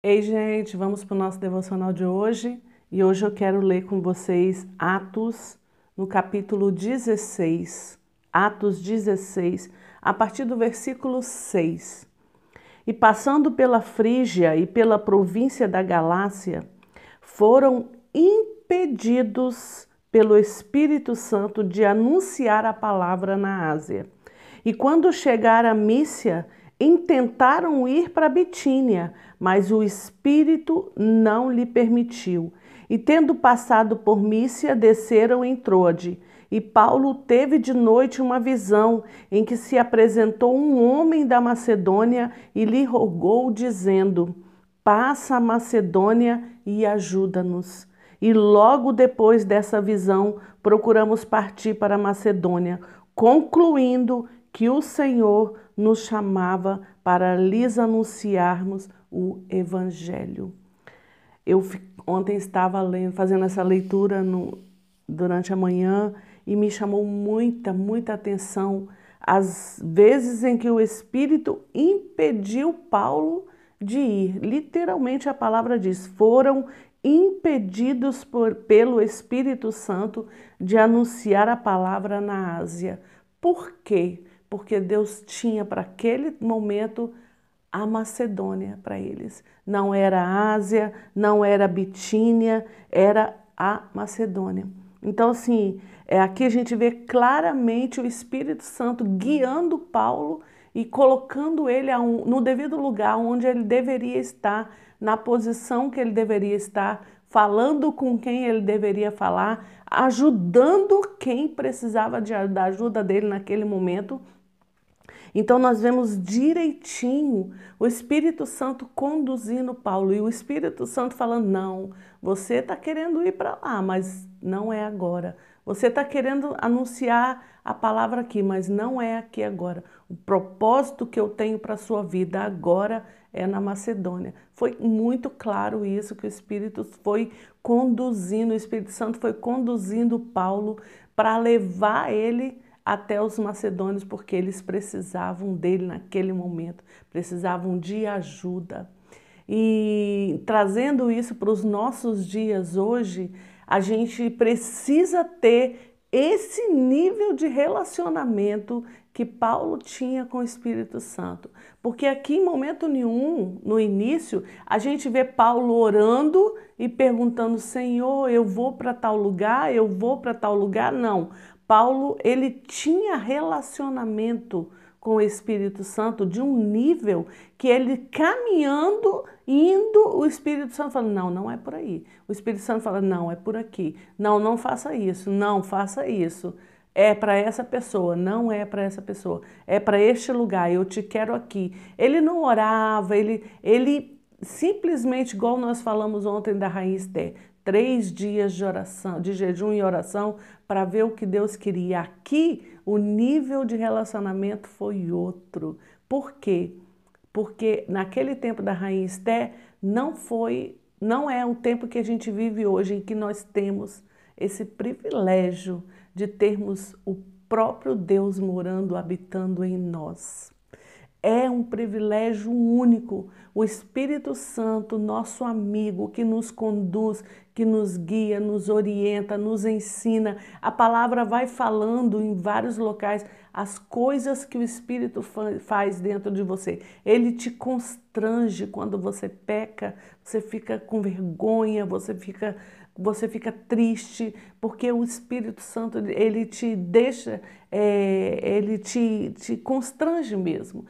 Ei, gente, vamos para o nosso devocional de hoje e hoje eu quero ler com vocês Atos, no capítulo 16. Atos 16, a partir do versículo 6. E passando pela Frígia e pela província da Galácia, foram impedidos pelo Espírito Santo de anunciar a palavra na Ásia. E quando chegaram a Mícia, intentaram ir para Bitínia, mas o Espírito não lhe permitiu. E tendo passado por Mícia, desceram em Troade. E Paulo teve de noite uma visão em que se apresentou um homem da Macedônia e lhe rogou, dizendo: Passa a Macedônia e ajuda-nos. E logo depois dessa visão, procuramos partir para a Macedônia, concluindo que o Senhor nos chamava para lhes anunciarmos o Evangelho. Eu ontem estava lendo, fazendo essa leitura no, durante a manhã e me chamou muita, muita atenção as vezes em que o Espírito impediu Paulo de ir. Literalmente a palavra diz: foram impedidos por, pelo Espírito Santo de anunciar a palavra na Ásia. Por quê? Porque Deus tinha para aquele momento a Macedônia para eles. Não era Ásia, não era Bitínia, era a Macedônia. Então, assim, é, aqui a gente vê claramente o Espírito Santo guiando Paulo e colocando ele no devido lugar onde ele deveria estar, na posição que ele deveria estar, falando com quem ele deveria falar, ajudando quem precisava de, da ajuda dele naquele momento então nós vemos direitinho o Espírito Santo conduzindo Paulo e o Espírito Santo falando: não, você está querendo ir para lá, mas não é agora. Você está querendo anunciar a palavra aqui, mas não é aqui agora. O propósito que eu tenho para a sua vida agora é na Macedônia. Foi muito claro isso que o Espírito foi conduzindo, o Espírito Santo foi conduzindo Paulo para levar ele até os macedônios, porque eles precisavam dele naquele momento, precisavam de ajuda. E trazendo isso para os nossos dias hoje, a gente precisa ter esse nível de relacionamento que Paulo tinha com o Espírito Santo. Porque aqui em momento nenhum, no início, a gente vê Paulo orando e perguntando: Senhor, eu vou para tal lugar, eu vou para tal lugar. Não. Paulo, ele tinha relacionamento com o Espírito Santo de um nível que ele caminhando, indo, o Espírito Santo fala: "Não, não é por aí". O Espírito Santo fala: "Não, é por aqui". "Não, não faça isso". "Não, faça isso". É para essa pessoa, não é para essa pessoa. É para este lugar, eu te quero aqui. Ele não orava, ele ele simplesmente igual nós falamos ontem da rainha Esther, três dias de oração, de jejum e oração para ver o que Deus queria. Aqui o nível de relacionamento foi outro. Por quê? Porque naquele tempo da rainha Esté não foi, não é o tempo que a gente vive hoje em que nós temos esse privilégio de termos o próprio Deus morando, habitando em nós. É um privilégio único. O Espírito Santo, nosso amigo, que nos conduz, que nos guia, nos orienta, nos ensina. A palavra vai falando em vários locais as coisas que o Espírito faz dentro de você. Ele te constrange quando você peca, você fica com vergonha, você fica você fica triste, porque o Espírito Santo, ele te deixa, é, ele te, te constrange mesmo.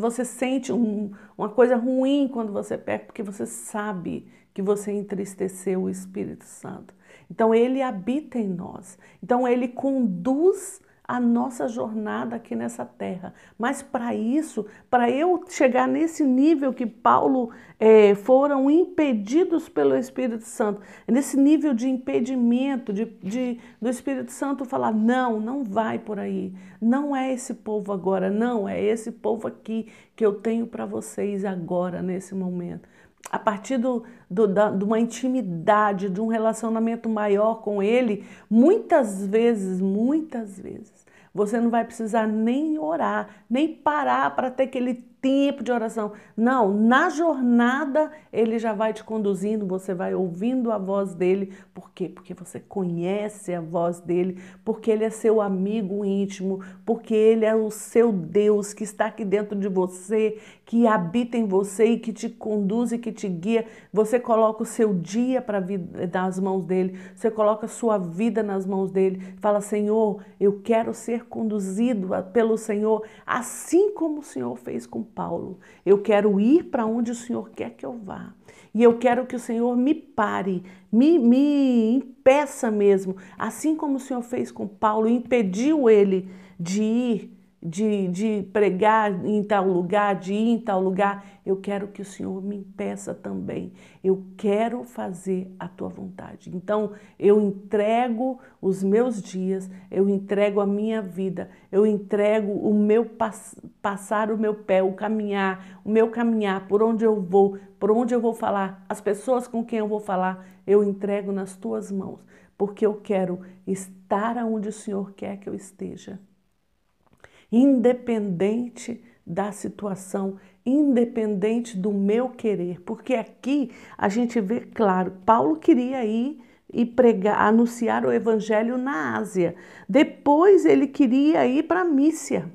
Você sente um, uma coisa ruim quando você peca, porque você sabe que você entristeceu o Espírito Santo. Então, ele habita em nós. Então, ele conduz a nossa jornada aqui nessa terra. Mas para isso, para eu chegar nesse nível que Paulo é, foram impedidos pelo Espírito Santo, nesse nível de impedimento de, de, do Espírito Santo falar: não, não vai por aí, não é esse povo agora, não, é esse povo aqui que eu tenho para vocês agora, nesse momento a partir do, do, da, de uma intimidade, de um relacionamento maior com Ele, muitas vezes, muitas vezes, você não vai precisar nem orar, nem parar para ter aquele tempo de oração. Não, na jornada ele já vai te conduzindo, você vai ouvindo a voz dele. Por quê? Porque você conhece a voz dele, porque ele é seu amigo íntimo, porque ele é o seu Deus que está aqui dentro de você, que habita em você e que te conduz e que te guia. Você coloca o seu dia para nas mãos dele, você coloca a sua vida nas mãos dele. Fala, Senhor, eu quero ser conduzido pelo Senhor, assim como o Senhor fez com Paulo. Eu quero ir para onde o Senhor quer que eu vá. E eu quero que o Senhor me pare, me, me impeça mesmo, assim como o Senhor fez com Paulo, impediu ele de ir de, de pregar em tal lugar, de ir em tal lugar. Eu quero que o Senhor me impeça também. Eu quero fazer a tua vontade. Então, eu entrego os meus dias, eu entrego a minha vida, eu entrego o meu pass passar o meu pé, o caminhar, o meu caminhar, por onde eu vou, por onde eu vou falar, as pessoas com quem eu vou falar, eu entrego nas tuas mãos, porque eu quero estar onde o Senhor quer que eu esteja independente da situação, independente do meu querer, porque aqui a gente vê claro, Paulo queria ir e pregar, anunciar o evangelho na Ásia. Depois ele queria ir para Mícia.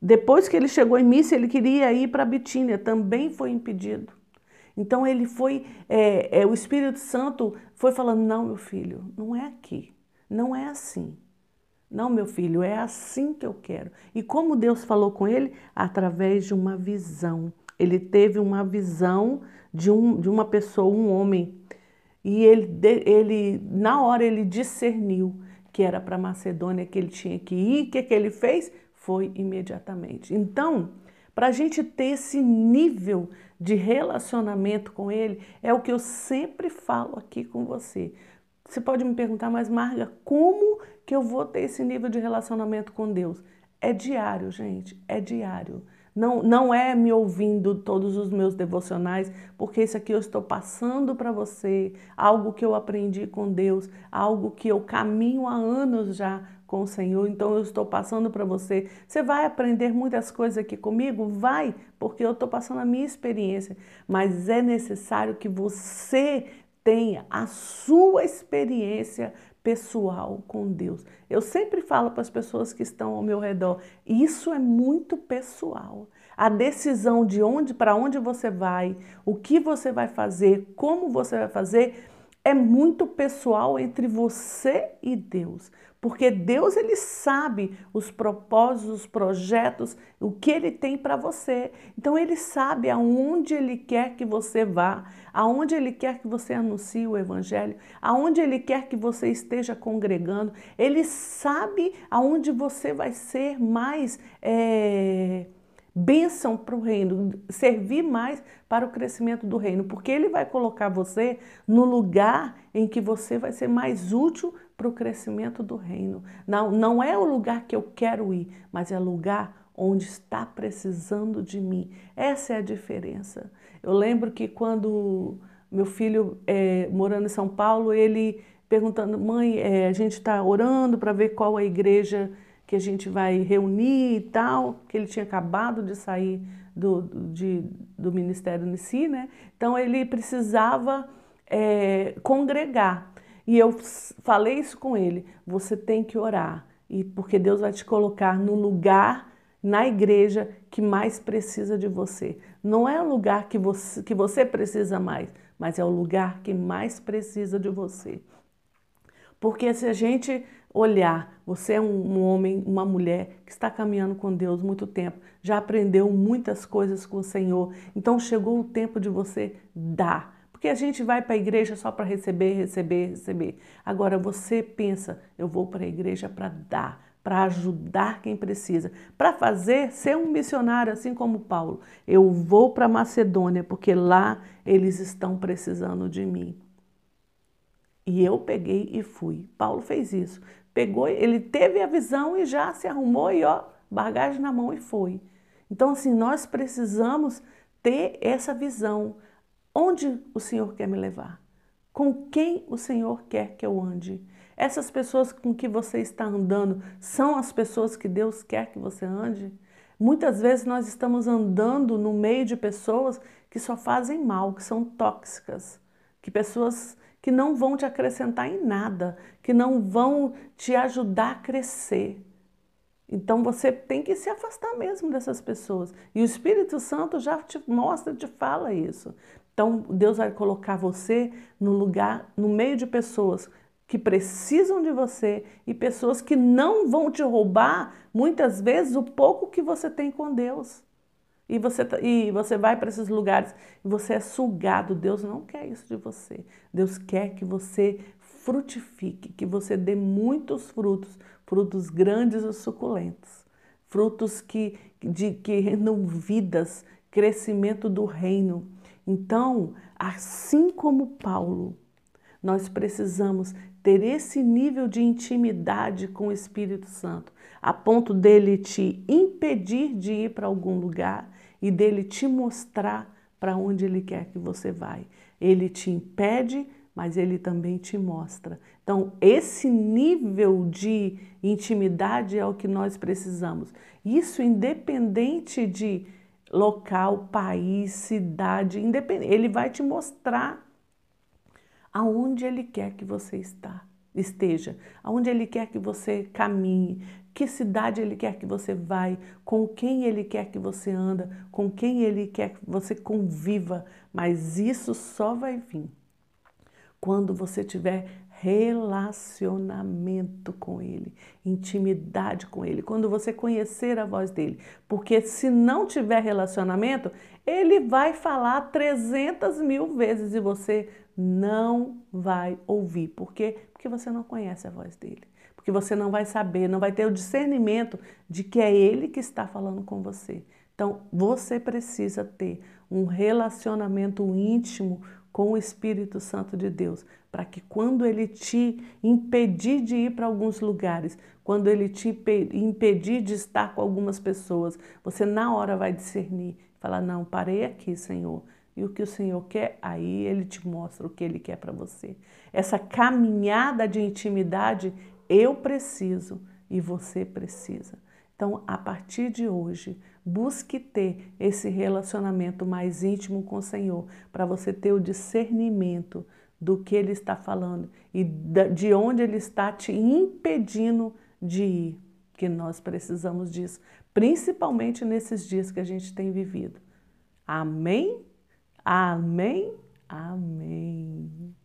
Depois que ele chegou em Mícia, ele queria ir para Bitínia, também foi impedido. Então ele foi, é, é, o Espírito Santo foi falando: não, meu filho, não é aqui, não é assim. Não, meu filho, é assim que eu quero. E como Deus falou com ele? Através de uma visão. Ele teve uma visão de, um, de uma pessoa, um homem. E ele, ele, na hora, ele discerniu que era para Macedônia que ele tinha que ir. O que, que ele fez? Foi imediatamente. Então, para a gente ter esse nível de relacionamento com ele, é o que eu sempre falo aqui com você. Você pode me perguntar, mas Marga, como que eu vou ter esse nível de relacionamento com Deus? É diário, gente, é diário. Não, não é me ouvindo todos os meus devocionais, porque isso aqui eu estou passando para você, algo que eu aprendi com Deus, algo que eu caminho há anos já com o Senhor, então eu estou passando para você. Você vai aprender muitas coisas aqui comigo? Vai, porque eu estou passando a minha experiência, mas é necessário que você tenha a sua experiência pessoal com Deus. Eu sempre falo para as pessoas que estão ao meu redor, isso é muito pessoal. A decisão de onde para onde você vai, o que você vai fazer, como você vai fazer, é muito pessoal entre você e Deus, porque Deus ele sabe os propósitos, os projetos, o que ele tem para você. Então ele sabe aonde ele quer que você vá, aonde ele quer que você anuncie o evangelho, aonde ele quer que você esteja congregando. Ele sabe aonde você vai ser mais é, bênção para o reino, servir mais para o crescimento do reino, porque ele vai colocar você no lugar em que você vai ser mais útil para o crescimento do reino. Não, não é o lugar que eu quero ir, mas é lugar onde está precisando de mim. Essa é a diferença. Eu lembro que quando meu filho, é, morando em São Paulo, ele perguntando, mãe, é, a gente está orando para ver qual a igreja que a gente vai reunir e tal, que ele tinha acabado de sair do, de, do ministério em si, né? Então ele precisava é, congregar. E eu falei isso com ele: você tem que orar, e porque Deus vai te colocar no lugar na igreja que mais precisa de você. Não é o lugar que você, que você precisa mais, mas é o lugar que mais precisa de você. Porque se a gente olhar, você é um, homem, uma mulher que está caminhando com Deus muito tempo, já aprendeu muitas coisas com o Senhor, então chegou o tempo de você dar. Porque a gente vai para a igreja só para receber, receber, receber. Agora você pensa, eu vou para a igreja para dar, para ajudar quem precisa, para fazer, ser um missionário assim como Paulo. Eu vou para Macedônia porque lá eles estão precisando de mim. E eu peguei e fui. Paulo fez isso. Pegou, ele teve a visão e já se arrumou e ó, bagagem na mão e foi. Então assim, nós precisamos ter essa visão. Onde o Senhor quer me levar? Com quem o Senhor quer que eu ande? Essas pessoas com que você está andando são as pessoas que Deus quer que você ande? Muitas vezes nós estamos andando no meio de pessoas que só fazem mal, que são tóxicas, que pessoas que não vão te acrescentar em nada, que não vão te ajudar a crescer. Então você tem que se afastar mesmo dessas pessoas. E o Espírito Santo já te mostra, te fala isso. Então Deus vai colocar você no lugar, no meio de pessoas que precisam de você e pessoas que não vão te roubar muitas vezes o pouco que você tem com Deus. E você, tá, e você vai para esses lugares e você é sugado. Deus não quer isso de você. Deus quer que você frutifique, que você dê muitos frutos, frutos grandes e suculentos, frutos que, de, que rendam vidas, crescimento do reino. Então, assim como Paulo, nós precisamos ter esse nível de intimidade com o Espírito Santo, a ponto dele te impedir de ir para algum lugar e dele te mostrar para onde ele quer que você vai. Ele te impede, mas ele também te mostra. Então, esse nível de intimidade é o que nós precisamos. Isso independente de local, país, cidade, independente, ele vai te mostrar aonde Ele quer que você está, esteja, aonde Ele quer que você caminhe, que cidade Ele quer que você vai, com quem Ele quer que você anda, com quem Ele quer que você conviva, mas isso só vai vir quando você tiver relacionamento com Ele, intimidade com Ele, quando você conhecer a voz dele. Porque se não tiver relacionamento, Ele vai falar 300 mil vezes e você não vai ouvir. Por quê? Porque você não conhece a voz dele. Porque você não vai saber, não vai ter o discernimento de que é ele que está falando com você. Então, você precisa ter um relacionamento íntimo com o Espírito Santo de Deus, para que quando ele te impedir de ir para alguns lugares, quando ele te impedir de estar com algumas pessoas, você na hora vai discernir, falar: "Não, parei aqui, Senhor e o que o Senhor quer, aí Ele te mostra o que Ele quer para você. Essa caminhada de intimidade eu preciso e você precisa. Então, a partir de hoje, busque ter esse relacionamento mais íntimo com o Senhor, para você ter o discernimento do que Ele está falando e de onde Ele está te impedindo de ir, que nós precisamos disso, principalmente nesses dias que a gente tem vivido. Amém? Amém? Amém.